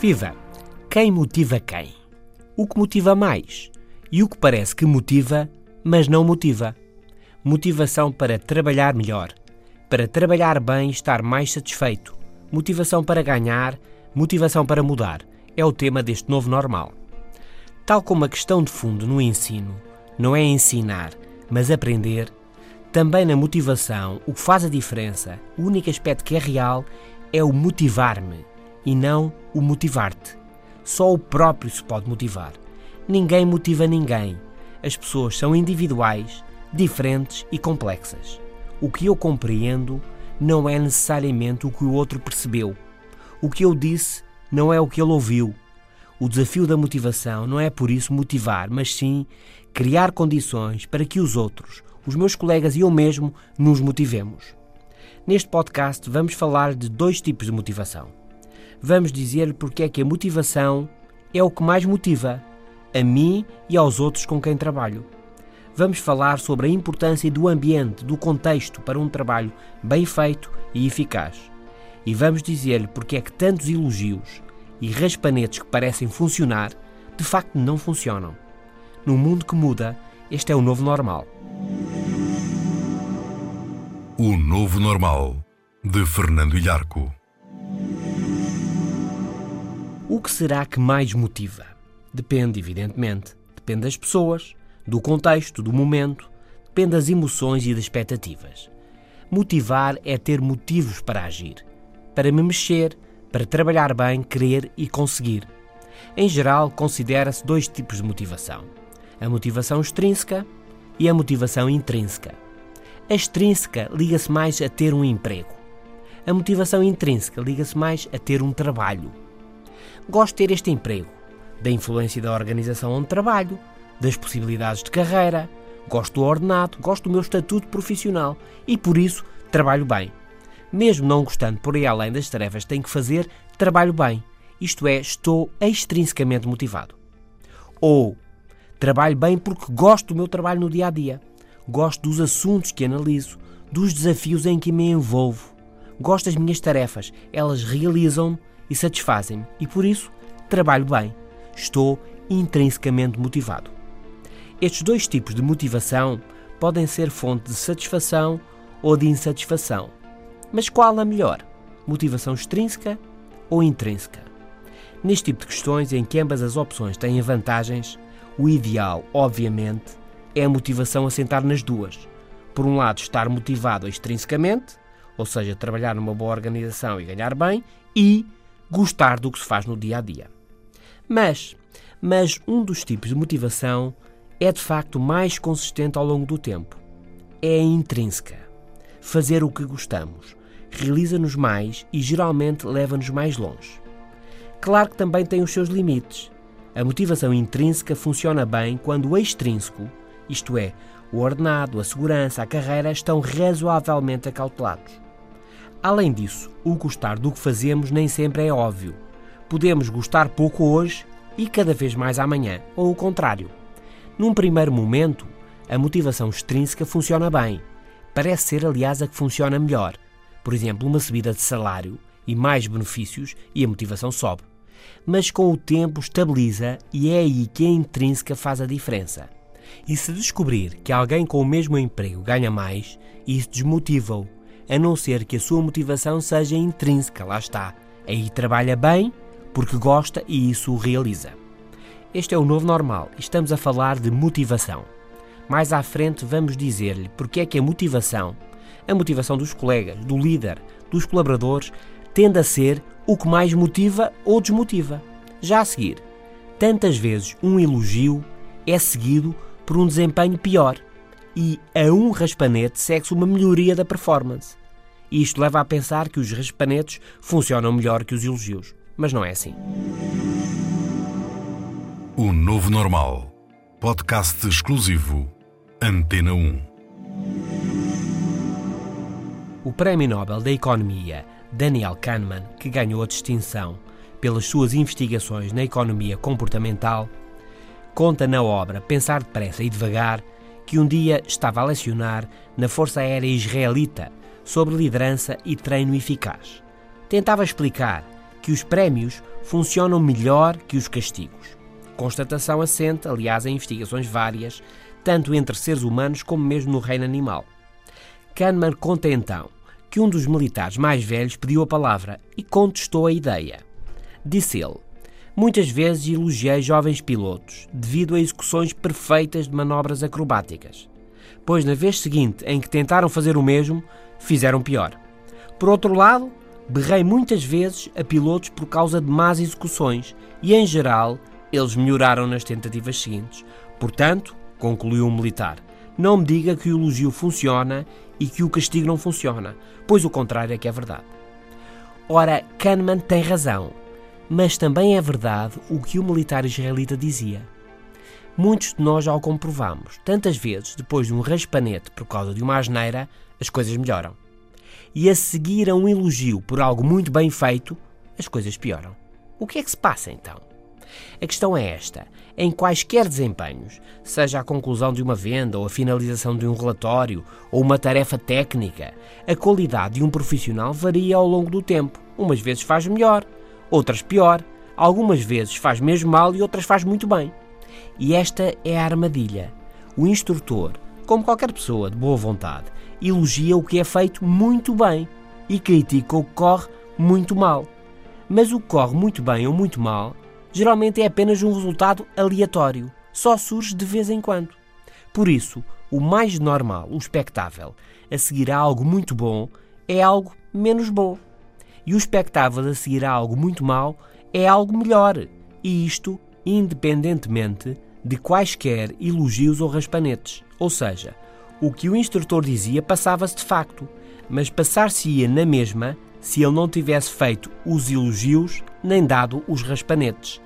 Viva! Quem motiva quem? O que motiva mais e o que parece que motiva, mas não motiva. Motivação para trabalhar melhor, para trabalhar bem e estar mais satisfeito. Motivação para ganhar, motivação para mudar. É o tema deste novo normal. Tal como a questão de fundo no ensino não é ensinar, mas aprender, também na motivação, o que faz a diferença, o único aspecto que é real, é o motivar-me e não o motivar-te. Só o próprio se pode motivar. Ninguém motiva ninguém. As pessoas são individuais, diferentes e complexas. O que eu compreendo não é necessariamente o que o outro percebeu. O que eu disse não é o que ele ouviu. O desafio da motivação não é por isso motivar, mas sim criar condições para que os outros, os meus colegas e eu mesmo, nos motivemos. Neste podcast vamos falar de dois tipos de motivação vamos dizer-lhe porque é que a motivação é o que mais motiva a mim e aos outros com quem trabalho. Vamos falar sobre a importância do ambiente, do contexto para um trabalho bem feito e eficaz. E vamos dizer-lhe porque é que tantos elogios e raspanetes que parecem funcionar, de facto não funcionam. Num mundo que muda, este é o novo normal. O Novo Normal, de Fernando Ilharco. O que será que mais motiva? Depende, evidentemente. Depende das pessoas, do contexto, do momento, depende das emoções e das expectativas. Motivar é ter motivos para agir, para me mexer, para trabalhar bem, querer e conseguir. Em geral, considera-se dois tipos de motivação: a motivação extrínseca e a motivação intrínseca. A extrínseca liga-se mais a ter um emprego. A motivação intrínseca liga-se mais a ter um trabalho. Gosto de ter este emprego, da influência da organização onde trabalho, das possibilidades de carreira, gosto do ordenado, gosto do meu estatuto profissional e por isso trabalho bem. Mesmo não gostando por aí além das tarefas que tenho que fazer, trabalho bem. Isto é, estou extrinsecamente motivado. Ou trabalho bem porque gosto do meu trabalho no dia a dia. Gosto dos assuntos que analiso, dos desafios em que me envolvo. Gosto das minhas tarefas, elas realizam-me e satisfazem-me e por isso trabalho bem. Estou intrinsecamente motivado. Estes dois tipos de motivação podem ser fonte de satisfação ou de insatisfação. Mas qual a melhor? Motivação extrínseca ou intrínseca? Neste tipo de questões em que ambas as opções têm vantagens, o ideal, obviamente, é a motivação a sentar nas duas. Por um lado, estar motivado extrinsecamente, ou seja, trabalhar numa boa organização e ganhar bem, e gostar do que se faz no dia a dia. Mas, mas um dos tipos de motivação é de facto mais consistente ao longo do tempo. É a intrínseca. Fazer o que gostamos realiza-nos mais e geralmente leva-nos mais longe. Claro que também tem os seus limites. A motivação intrínseca funciona bem quando o extrínseco, isto é, o ordenado, a segurança, a carreira, estão razoavelmente acautelados. Além disso, o gostar do que fazemos nem sempre é óbvio. Podemos gostar pouco hoje e cada vez mais amanhã, ou o contrário. Num primeiro momento, a motivação extrínseca funciona bem. Parece ser, aliás, a que funciona melhor. Por exemplo, uma subida de salário e mais benefícios e a motivação sobe. Mas com o tempo estabiliza e é aí que a intrínseca faz a diferença. E se descobrir que alguém com o mesmo emprego ganha mais, isso desmotiva-o a não ser que a sua motivação seja intrínseca, lá está. Aí trabalha bem porque gosta e isso o realiza. Este é o novo normal estamos a falar de motivação. Mais à frente vamos dizer-lhe porque é que a motivação, a motivação dos colegas, do líder, dos colaboradores, tende a ser o que mais motiva ou desmotiva. Já a seguir, tantas vezes um elogio é seguido por um desempenho pior e a um raspanete segue-se uma melhoria da performance. e isto leva a pensar que os raspanetes funcionam melhor que os elogios. Mas não é assim. O Novo Normal. Podcast exclusivo. Antena 1. O Prémio Nobel da Economia Daniel Kahneman, que ganhou a distinção pelas suas investigações na economia comportamental, conta na obra Pensar Depressa e Devagar que um dia estava a lecionar na Força Aérea Israelita sobre liderança e treino eficaz. Tentava explicar que os prémios funcionam melhor que os castigos. Constatação assente, aliás, em investigações várias, tanto entre seres humanos como mesmo no reino animal. Kahneman conta então que um dos militares mais velhos pediu a palavra e contestou a ideia. Disse ele: Muitas vezes elogiei jovens pilotos devido a execuções perfeitas de manobras acrobáticas, pois na vez seguinte em que tentaram fazer o mesmo, fizeram pior. Por outro lado, berrei muitas vezes a pilotos por causa de más execuções e, em geral, eles melhoraram nas tentativas seguintes. Portanto, concluiu o militar, não me diga que o elogio funciona e que o castigo não funciona, pois o contrário é que é verdade. Ora, Kahneman tem razão mas também é verdade o que o militar israelita dizia. Muitos de nós já o comprovamos. Tantas vezes, depois de um raspanete por causa de uma asneira, as coisas melhoram. E a seguir a um elogio por algo muito bem feito, as coisas pioram. O que é que se passa então? A questão é esta: em quaisquer desempenhos, seja a conclusão de uma venda ou a finalização de um relatório ou uma tarefa técnica, a qualidade de um profissional varia ao longo do tempo. Umas vezes faz melhor, outras pior, algumas vezes faz mesmo mal e outras faz muito bem. E esta é a armadilha. O instrutor, como qualquer pessoa de boa vontade, elogia o que é feito muito bem e critica o que corre muito mal. Mas o que corre muito bem ou muito mal geralmente é apenas um resultado aleatório, só surge de vez em quando. Por isso, o mais normal, o expectável, a seguir a algo muito bom, é algo menos bom e o expectável a seguir a algo muito mau é algo melhor, e isto independentemente de quaisquer elogios ou raspanetes. Ou seja, o que o instrutor dizia passava-se de facto, mas passar-se-ia na mesma se ele não tivesse feito os elogios nem dado os raspanetes.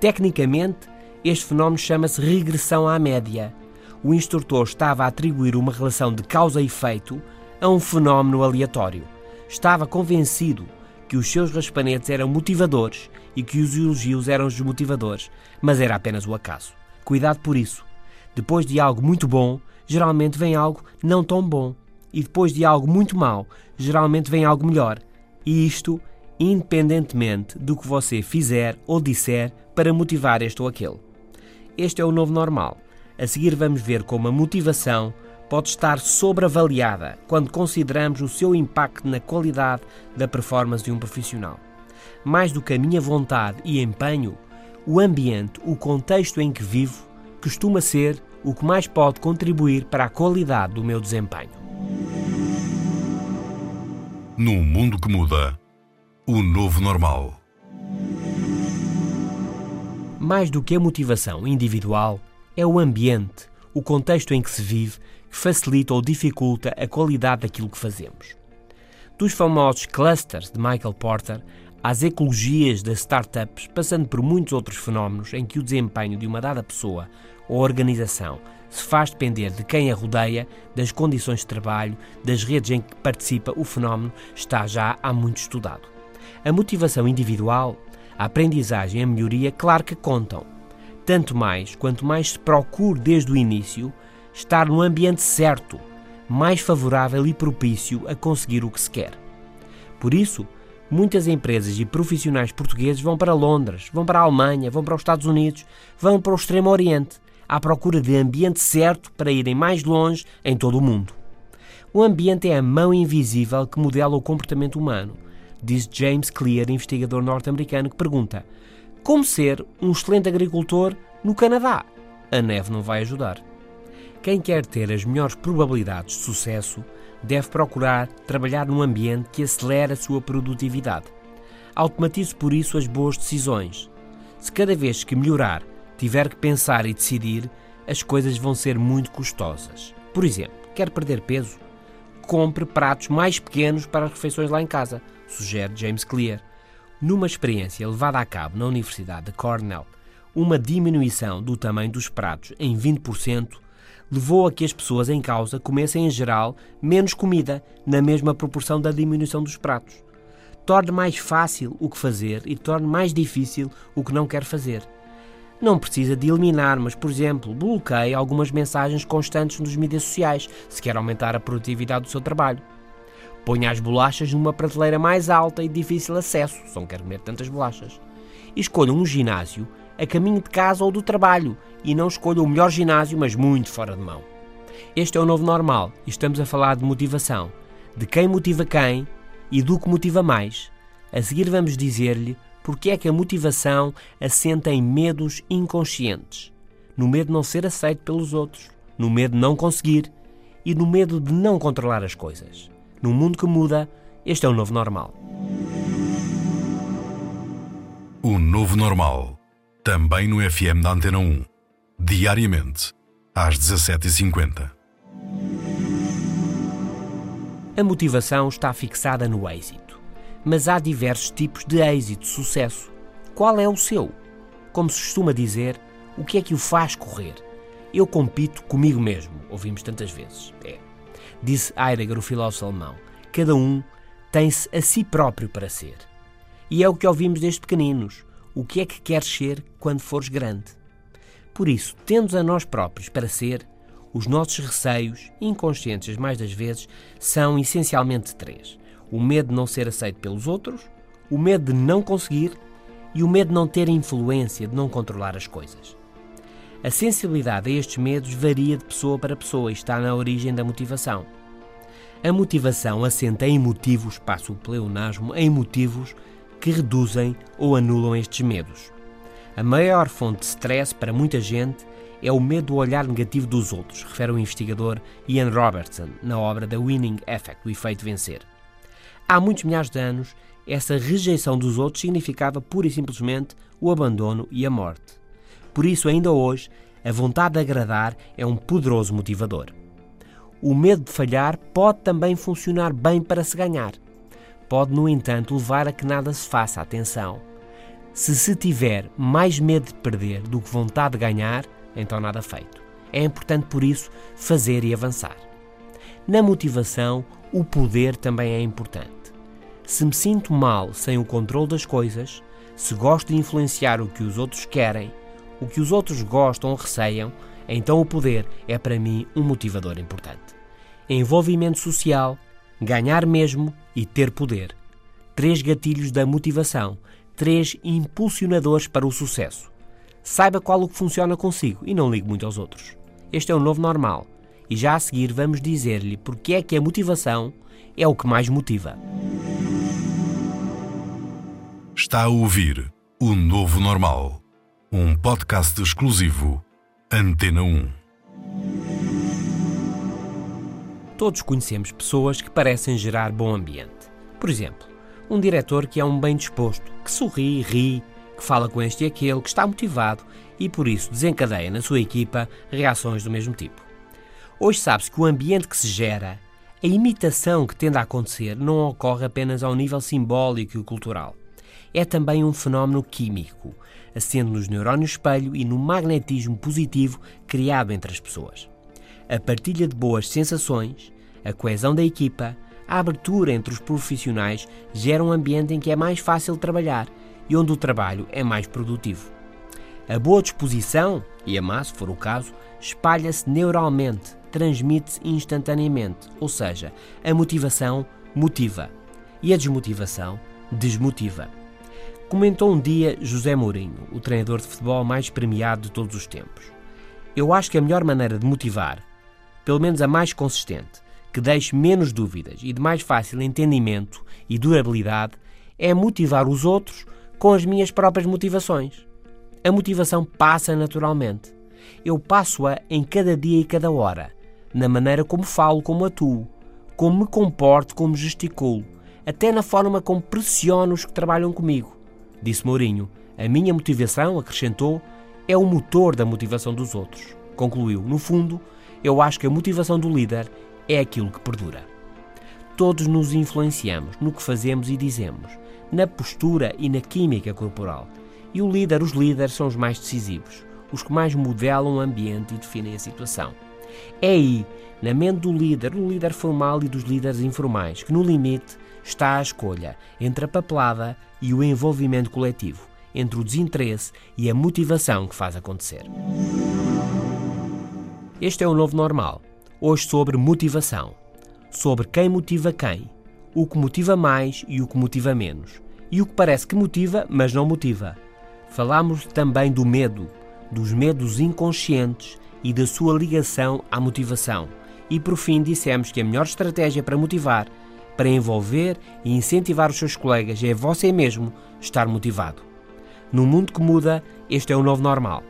Tecnicamente, este fenómeno chama-se regressão à média. O instrutor estava a atribuir uma relação de causa e efeito a um fenómeno aleatório. Estava convencido que os seus raspanetes eram motivadores e que os elogios eram desmotivadores, mas era apenas o acaso. Cuidado por isso. Depois de algo muito bom, geralmente vem algo não tão bom. E depois de algo muito mau, geralmente vem algo melhor. E isto independentemente do que você fizer ou disser para motivar este ou aquele. Este é o novo normal. A seguir vamos ver como a motivação pode estar sobreavaliada quando consideramos o seu impacto na qualidade da performance de um profissional. Mais do que a minha vontade e empenho, o ambiente, o contexto em que vivo, costuma ser o que mais pode contribuir para a qualidade do meu desempenho. Num mundo que muda, o novo normal. Mais do que a motivação individual, é o ambiente, o contexto em que se vive facilita ou dificulta a qualidade daquilo que fazemos. Dos famosos clusters de Michael Porter às ecologias das startups, passando por muitos outros fenómenos em que o desempenho de uma dada pessoa ou organização se faz depender de quem a rodeia, das condições de trabalho, das redes em que participa, o fenómeno está já há muito estudado. A motivação individual, a aprendizagem e a melhoria, claro que contam. Tanto mais quanto mais se procure desde o início estar no ambiente certo, mais favorável e propício a conseguir o que se quer. Por isso, muitas empresas e profissionais portugueses vão para Londres, vão para a Alemanha, vão para os Estados Unidos, vão para o Extremo Oriente, à procura de ambiente certo para irem mais longe em todo o mundo. O ambiente é a mão invisível que modela o comportamento humano, diz James Clear, investigador norte-americano, que pergunta: como ser um excelente agricultor no Canadá? A neve não vai ajudar. Quem quer ter as melhores probabilidades de sucesso deve procurar trabalhar num ambiente que acelere a sua produtividade. Automatize por isso as boas decisões. Se cada vez que melhorar tiver que pensar e decidir, as coisas vão ser muito custosas. Por exemplo, quer perder peso? compre pratos mais pequenos para as refeições lá em casa, sugere James Clear. Numa experiência levada a cabo na Universidade de Cornell, uma diminuição do tamanho dos pratos em 20% levou a que as pessoas em causa comessem, em geral, menos comida, na mesma proporção da diminuição dos pratos. Torne mais fácil o que fazer e torne mais difícil o que não quer fazer. Não precisa de eliminar, mas, por exemplo, bloqueie algumas mensagens constantes nos mídias sociais, se quer aumentar a produtividade do seu trabalho. Ponha as bolachas numa prateleira mais alta e difícil acesso, se não quer comer tantas bolachas. E escolha um ginásio a caminho de casa ou do trabalho e não escolha o melhor ginásio, mas muito fora de mão. Este é o novo normal e estamos a falar de motivação, de quem motiva quem e do que motiva mais. A seguir vamos dizer-lhe porque é que a motivação assenta em medos inconscientes, no medo de não ser aceito pelos outros, no medo de não conseguir e no medo de não controlar as coisas. Num mundo que muda, este é o novo normal. O novo normal também no FM da Antena 1. Diariamente, às 17h50. A motivação está fixada no êxito. Mas há diversos tipos de êxito, sucesso. Qual é o seu? Como se costuma dizer, o que é que o faz correr? Eu compito comigo mesmo, ouvimos tantas vezes. É. Disse Heidegger, o filósofo alemão. Cada um tem-se a si próprio para ser. E é o que ouvimos desde pequeninos o que é que queres ser quando fores grande. Por isso, tendo a nós próprios para ser, os nossos receios, inconscientes mais das vezes, são essencialmente três: o medo de não ser aceito pelos outros, o medo de não conseguir e o medo de não ter influência, de não controlar as coisas. A sensibilidade a estes medos varia de pessoa para pessoa e está na origem da motivação. A motivação assenta em motivos, passo o pleonasmo, em motivos que reduzem ou anulam estes medos. A maior fonte de stress para muita gente é o medo do olhar negativo dos outros, refere o investigador Ian Robertson na obra The Winning Effect, o efeito vencer. Há muitos milhares de anos, essa rejeição dos outros significava pura e simplesmente o abandono e a morte. Por isso, ainda hoje, a vontade de agradar é um poderoso motivador. O medo de falhar pode também funcionar bem para se ganhar pode, no entanto, levar a que nada se faça. Atenção! Se se tiver mais medo de perder do que vontade de ganhar, então nada feito. É importante, por isso, fazer e avançar. Na motivação, o poder também é importante. Se me sinto mal sem o controle das coisas, se gosto de influenciar o que os outros querem, o que os outros gostam ou receiam, então o poder é para mim um motivador importante. Envolvimento social ganhar mesmo e ter poder. Três gatilhos da motivação, três impulsionadores para o sucesso. Saiba qual o que funciona consigo e não ligue muito aos outros. Este é o novo normal e já a seguir vamos dizer-lhe porque é que a motivação é o que mais motiva. Está a ouvir o Novo Normal, um podcast exclusivo Antena 1. Todos conhecemos pessoas que parecem gerar bom ambiente. Por exemplo, um diretor que é um bem disposto, que sorri, ri, que fala com este e aquele, que está motivado e por isso desencadeia na sua equipa reações do mesmo tipo. Hoje sabe-se que o ambiente que se gera, a imitação que tende a acontecer, não ocorre apenas ao nível simbólico e cultural. É também um fenómeno químico, assente nos neurónios espelho e no magnetismo positivo criado entre as pessoas a partilha de boas sensações, a coesão da equipa, a abertura entre os profissionais gera um ambiente em que é mais fácil trabalhar e onde o trabalho é mais produtivo. A boa disposição, e a má se for o caso, espalha-se neuralmente, transmite-se instantaneamente, ou seja, a motivação motiva e a desmotivação desmotiva. Comentou um dia José Mourinho, o treinador de futebol mais premiado de todos os tempos. Eu acho que a melhor maneira de motivar pelo menos a mais consistente, que deixe menos dúvidas e de mais fácil entendimento e durabilidade, é motivar os outros com as minhas próprias motivações. A motivação passa naturalmente. Eu passo-a em cada dia e cada hora, na maneira como falo, como atuo, como me comporto, como gesticulo, até na forma como pressiono os que trabalham comigo. Disse Mourinho. A minha motivação, acrescentou, é o motor da motivação dos outros. Concluiu. No fundo, eu acho que a motivação do líder é aquilo que perdura. Todos nos influenciamos no que fazemos e dizemos, na postura e na química corporal. E o líder, os líderes são os mais decisivos, os que mais modelam o ambiente e definem a situação. É aí, na mente do líder, do líder formal e dos líderes informais, que no limite está a escolha entre a papelada e o envolvimento coletivo, entre o desinteresse e a motivação que faz acontecer. Este é o novo normal. Hoje sobre motivação. Sobre quem motiva quem, o que motiva mais e o que motiva menos, e o que parece que motiva, mas não motiva. Falamos também do medo, dos medos inconscientes e da sua ligação à motivação. E por fim dissemos que a melhor estratégia para motivar, para envolver e incentivar os seus colegas é você mesmo estar motivado. No mundo que muda, este é o novo normal.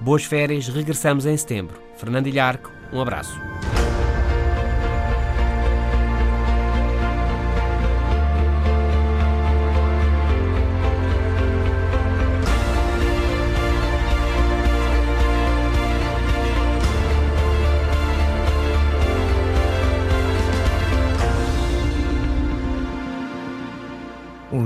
Boas férias, regressamos em setembro. Fernando Ilharco, um abraço.